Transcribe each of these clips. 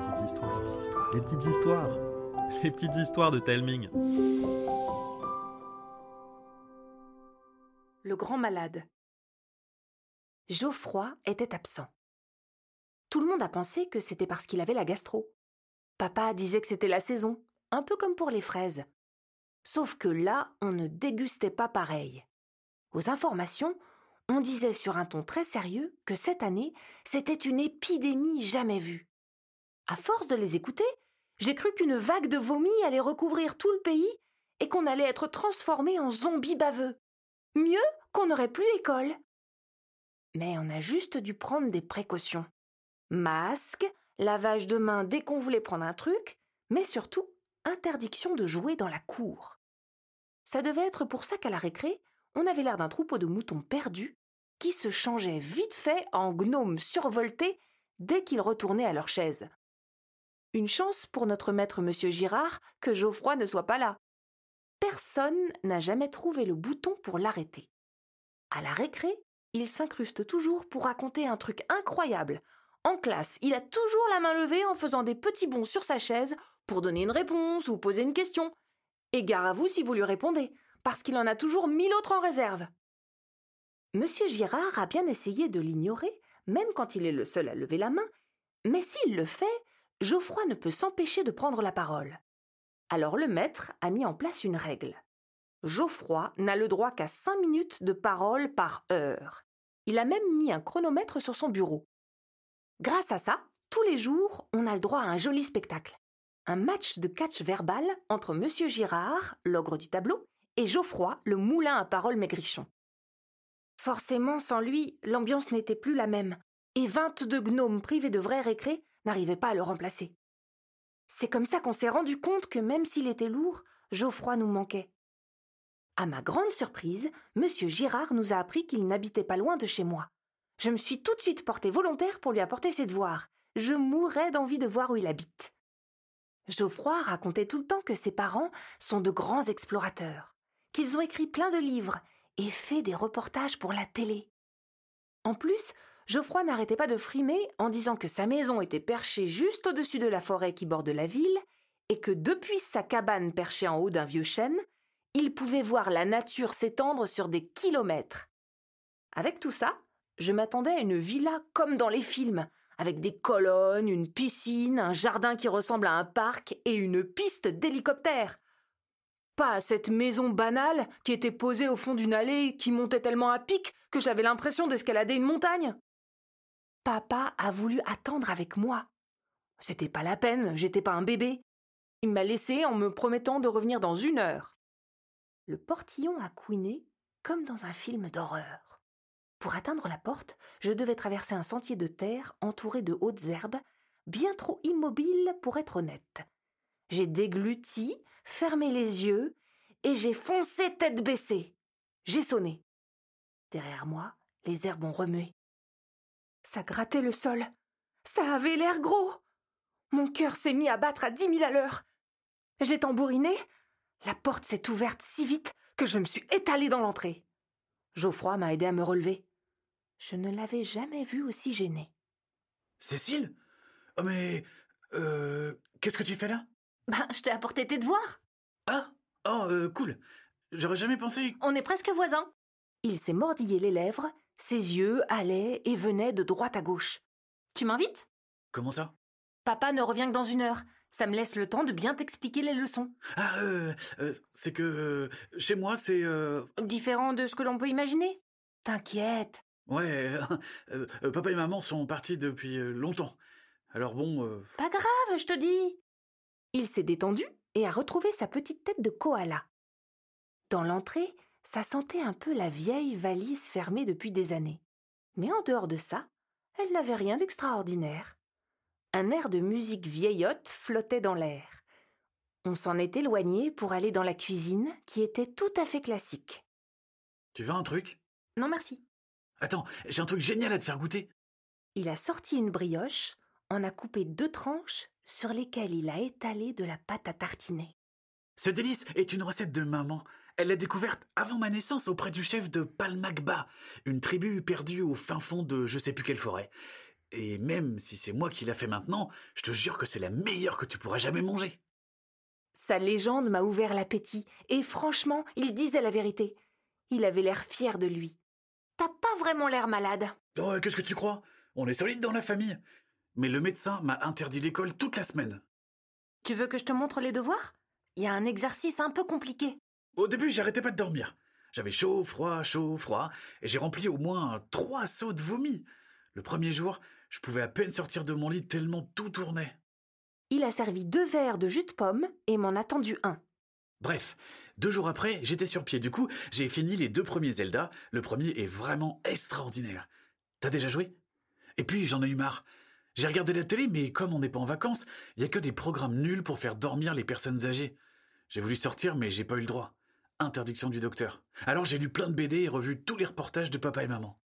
petites histoires, les petites histoires, les petites histoires de Telming. Le grand malade. Geoffroy était absent. Tout le monde a pensé que c'était parce qu'il avait la gastro. Papa disait que c'était la saison, un peu comme pour les fraises. Sauf que là, on ne dégustait pas pareil. Aux informations, on disait sur un ton très sérieux que cette année, c'était une épidémie jamais vue. À force de les écouter, j'ai cru qu'une vague de vomi allait recouvrir tout le pays et qu'on allait être transformé en zombies baveux. Mieux qu'on n'aurait plus école. Mais on a juste dû prendre des précautions. Masque, lavage de mains dès qu'on voulait prendre un truc, mais surtout interdiction de jouer dans la cour. Ça devait être pour ça qu'à la récré, on avait l'air d'un troupeau de moutons perdus qui se changeaient vite fait en gnomes survoltés dès qu'ils retournaient à leur chaise. Une chance pour notre maître monsieur Girard que Geoffroy ne soit pas là. Personne n'a jamais trouvé le bouton pour l'arrêter. À la récré, il s'incruste toujours pour raconter un truc incroyable. En classe, il a toujours la main levée en faisant des petits bonds sur sa chaise pour donner une réponse ou poser une question. Et gare à vous si vous lui répondez, parce qu'il en a toujours mille autres en réserve. Monsieur Girard a bien essayé de l'ignorer, même quand il est le seul à lever la main, mais s'il le fait, Geoffroy ne peut s'empêcher de prendre la parole. Alors le maître a mis en place une règle. Geoffroy n'a le droit qu'à cinq minutes de parole par heure. Il a même mis un chronomètre sur son bureau. Grâce à ça, tous les jours, on a le droit à un joli spectacle. Un match de catch verbal entre Monsieur Girard, l'ogre du tableau, et Geoffroy, le moulin à parole maigrichon. Forcément, sans lui, l'ambiance n'était plus la même, et vingt-deux gnomes privés de vrais récré n'arrivaient pas à le remplacer. C'est comme ça qu'on s'est rendu compte que même s'il était lourd, Geoffroy nous manquait. À ma grande surprise, Monsieur Girard nous a appris qu'il n'habitait pas loin de chez moi. Je me suis tout de suite portée volontaire pour lui apporter ses devoirs. Je mourrais d'envie de voir où il habite. Geoffroy racontait tout le temps que ses parents sont de grands explorateurs, qu'ils ont écrit plein de livres et fait des reportages pour la télé. En plus, Geoffroy n'arrêtait pas de frimer en disant que sa maison était perchée juste au-dessus de la forêt qui borde la ville et que depuis sa cabane perchée en haut d'un vieux chêne, il pouvait voir la nature s'étendre sur des kilomètres. Avec tout ça, je m'attendais à une villa comme dans les films, avec des colonnes, une piscine, un jardin qui ressemble à un parc et une piste d'hélicoptère. Pas à cette maison banale qui était posée au fond d'une allée qui montait tellement à pic que j'avais l'impression d'escalader une montagne. Papa a voulu attendre avec moi. C'était pas la peine, j'étais pas un bébé. Il m'a laissé en me promettant de revenir dans une heure. Le portillon a couiné comme dans un film d'horreur. Pour atteindre la porte, je devais traverser un sentier de terre entouré de hautes herbes, bien trop immobile pour être honnête. J'ai dégluti, fermé les yeux, et j'ai foncé tête baissée. J'ai sonné. Derrière moi, les herbes ont remué. Ça grattait le sol. Ça avait l'air gros. Mon cœur s'est mis à battre à dix mille à l'heure. J'ai tambouriné. La porte s'est ouverte si vite que je me suis étalée dans l'entrée. Geoffroy m'a aidé à me relever. Je ne l'avais jamais vu aussi gêné. Cécile? Oh mais... Euh... Qu'est-ce que tu fais là? Ben, je t'ai apporté tes devoirs. Ah Oh, euh, cool. J'aurais jamais pensé... On est presque voisins. Il s'est mordillé les lèvres, ses yeux allaient et venaient de droite à gauche. Tu m'invites? Comment ça? Papa ne revient que dans une heure. Ça me laisse le temps de bien t'expliquer les leçons. Ah, euh, euh, c'est que euh, chez moi, c'est... euh, Différent de ce que l'on peut imaginer T'inquiète. Ouais, euh, euh, papa et maman sont partis depuis longtemps. Alors bon... euh, Pas grave, je te dis. Il s'est détendu et a retrouvé sa petite tête de koala. Dans l'entrée, ça sentait un peu la vieille valise fermée depuis des années. Mais en dehors de ça, elle n'avait rien d'extraordinaire. Un air de musique vieillotte flottait dans l'air. On s'en est éloigné pour aller dans la cuisine, qui était tout à fait classique. Tu veux un truc? Non merci. Attends, j'ai un truc génial à te faire goûter. Il a sorti une brioche, en a coupé deux tranches, sur lesquelles il a étalé de la pâte à tartiner. Ce délice est une recette de maman. Elle l'a découverte avant ma naissance auprès du chef de Palmagba, une tribu perdue au fin fond de je sais plus quelle forêt. Et même si c'est moi qui l'a fait maintenant, je te jure que c'est la meilleure que tu pourras jamais manger. Sa légende m'a ouvert l'appétit, et franchement, il disait la vérité. Il avait l'air fier de lui. T'as pas vraiment l'air malade. Oh, qu'est-ce que tu crois? On est solide dans la famille. Mais le médecin m'a interdit l'école toute la semaine. Tu veux que je te montre les devoirs? Il y a un exercice un peu compliqué. Au début, j'arrêtais pas de dormir. J'avais chaud, froid, chaud, froid, et j'ai rempli au moins trois seaux de vomi. Le premier jour, je pouvais à peine sortir de mon lit tellement tout tournait. Il a servi deux verres de jus de pomme et m'en a tendu un. Bref, deux jours après, j'étais sur pied. Du coup, j'ai fini les deux premiers Zelda. Le premier est vraiment extraordinaire. T'as déjà joué? Et puis, j'en ai eu marre. J'ai regardé la télé, mais comme on n'est pas en vacances, il y a que des programmes nuls pour faire dormir les personnes âgées. J'ai voulu sortir, mais j'ai pas eu le droit. Interdiction du docteur. Alors j'ai lu plein de BD et revu tous les reportages de papa et maman.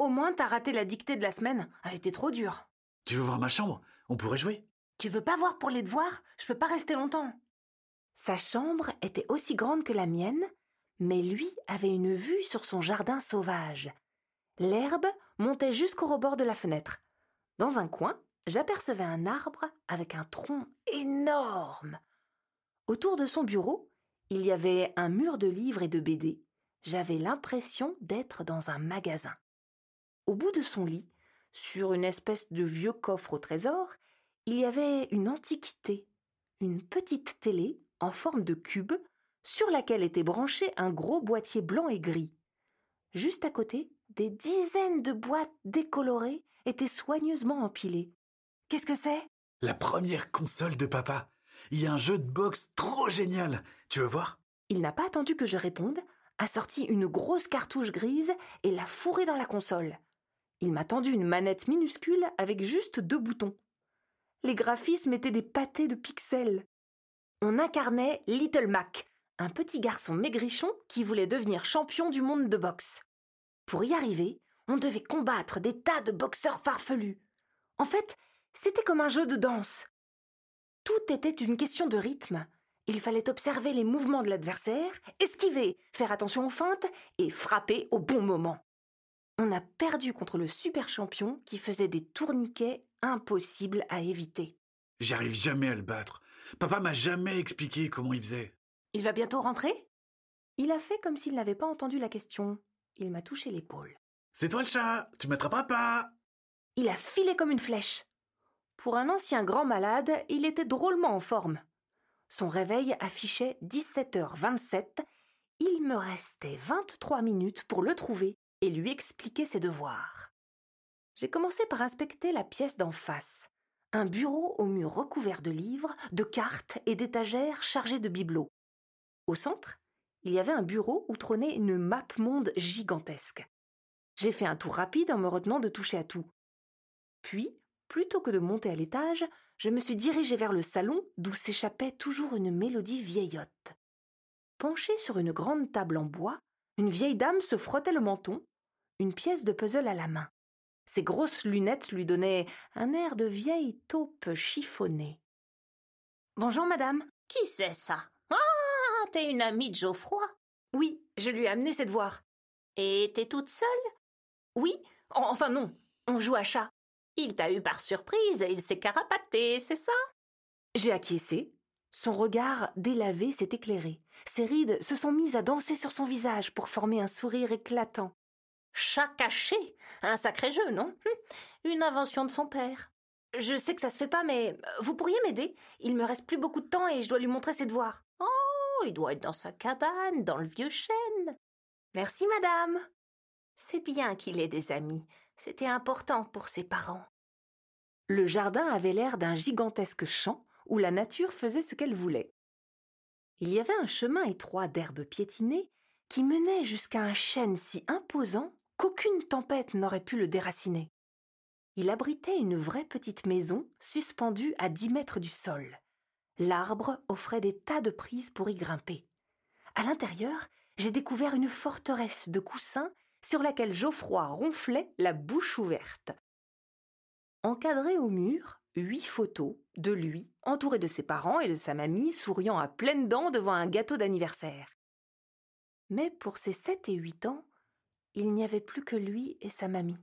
Au moins, t'as raté la dictée de la semaine. Elle était trop dure. Tu veux voir ma chambre? On pourrait jouer? Tu veux pas voir pour les devoirs? Je peux pas rester longtemps. Sa chambre était aussi grande que la mienne, mais lui avait une vue sur son jardin sauvage. L'herbe montait jusqu'au rebord de la fenêtre. Dans un coin, j'apercevais un arbre avec un tronc énorme. Autour de son bureau, il y avait un mur de livres et de BD. J'avais l'impression d'être dans un magasin. Au bout de son lit, sur une espèce de vieux coffre au trésor, il y avait une antiquité, une petite télé en forme de cube sur laquelle était branché un gros boîtier blanc et gris. Juste à côté, des dizaines de boîtes décolorées étaient soigneusement empilées. Qu'est-ce que c'est? La première console de papa. Il y a un jeu de boxe trop génial. Tu veux voir? Il n'a pas attendu que je réponde, a sorti une grosse cartouche grise et l'a fourrée dans la console. Il m'a tendu une manette minuscule avec juste deux boutons. Les graphismes étaient des pâtés de pixels. On incarnait Little Mac, un petit garçon maigrichon qui voulait devenir champion du monde de boxe. Pour y arriver, on devait combattre des tas de boxeurs farfelus. En fait, c'était comme un jeu de danse. Tout était une question de rythme. Il fallait observer les mouvements de l'adversaire, esquiver, faire attention aux feintes et frapper au bon moment. On a perdu contre le super champion qui faisait des tourniquets impossibles à éviter. J'arrive jamais à le battre. Papa m'a jamais expliqué comment il faisait. Il va bientôt rentrer? Il a fait comme s'il n'avait pas entendu la question. Il m'a touché l'épaule. C'est toi le chat Tu m'attraperas pas Il a filé comme une flèche. Pour un ancien grand malade, il était drôlement en forme. Son réveil affichait 17h27. Il me restait 23 minutes pour le trouver et lui expliquer ses devoirs. J'ai commencé par inspecter la pièce d'en face. Un bureau au mur recouvert de livres, de cartes et d'étagères chargées de bibelots. Au centre, il y avait un bureau où trônait une map monde gigantesque. J'ai fait un tour rapide en me retenant de toucher à tout. Puis, plutôt que de monter à l'étage, je me suis dirigée vers le salon d'où s'échappait toujours une mélodie vieillotte. Penchée sur une grande table en bois, une vieille dame se frottait le menton, une pièce de puzzle à la main. Ses grosses lunettes lui donnaient un air de vieille taupe chiffonnée. Bonjour, madame. Qui c'est ça? Ah, t'es une amie de Geoffroy Oui, je lui ai amené ses devoirs. Et t'es toute seule? Oui, enfin non, on joue à chat. Il t'a eu par surprise et il s'est carapaté, c'est ça? J'ai acquiescé. Son regard délavé s'est éclairé. Ses rides se sont mises à danser sur son visage pour former un sourire éclatant. Chat caché Un sacré jeu, non? Hum, Une invention de son père. Je sais que ça se fait pas, mais vous pourriez m'aider? Il me reste plus beaucoup de temps et je dois lui montrer ses devoirs. Oh, il doit être dans sa cabane, dans le vieux chêne. Merci, madame. C'est bien qu'il ait des amis. C'était important pour ses parents. Le jardin avait l'air d'un gigantesque champ où la nature faisait ce qu'elle voulait. Il y avait un chemin étroit d'herbes piétinées qui menait jusqu'à un chêne si imposant qu'aucune tempête n'aurait pu le déraciner. Il abritait une vraie petite maison suspendue à dix mètres du sol. L'arbre offrait des tas de prises pour y grimper. À l'intérieur, j'ai découvert une forteresse de coussins sur laquelle Geoffroy ronflait la bouche ouverte. Encadré au mur, huit photos de lui, entouré de ses parents et de sa mamie, souriant à pleines dents devant un gâteau d'anniversaire. Mais pour ses sept et huit ans, il n'y avait plus que lui et sa mamie.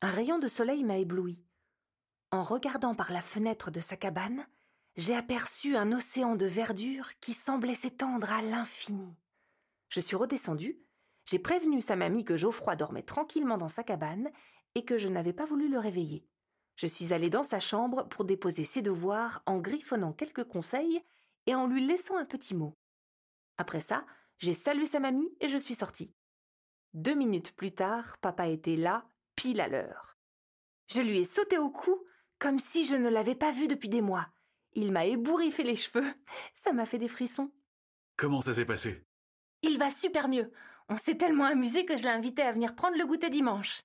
Un rayon de soleil m'a ébloui. En regardant par la fenêtre de sa cabane, j'ai aperçu un océan de verdure qui semblait s'étendre à l'infini. Je suis redescendue, j'ai prévenu sa mamie que Geoffroy dormait tranquillement dans sa cabane et que je n'avais pas voulu le réveiller. Je suis allée dans sa chambre pour déposer ses devoirs en griffonnant quelques conseils et en lui laissant un petit mot. Après ça, j'ai salué sa mamie et je suis sortie. Deux minutes plus tard, papa était là, pile à l'heure. Je lui ai sauté au cou, comme si je ne l'avais pas vu depuis des mois. Il m'a ébouriffé les cheveux. Ça m'a fait des frissons. Comment ça s'est passé? Il va super mieux. On s'est tellement amusé que je l'ai invité à venir prendre le goûter dimanche.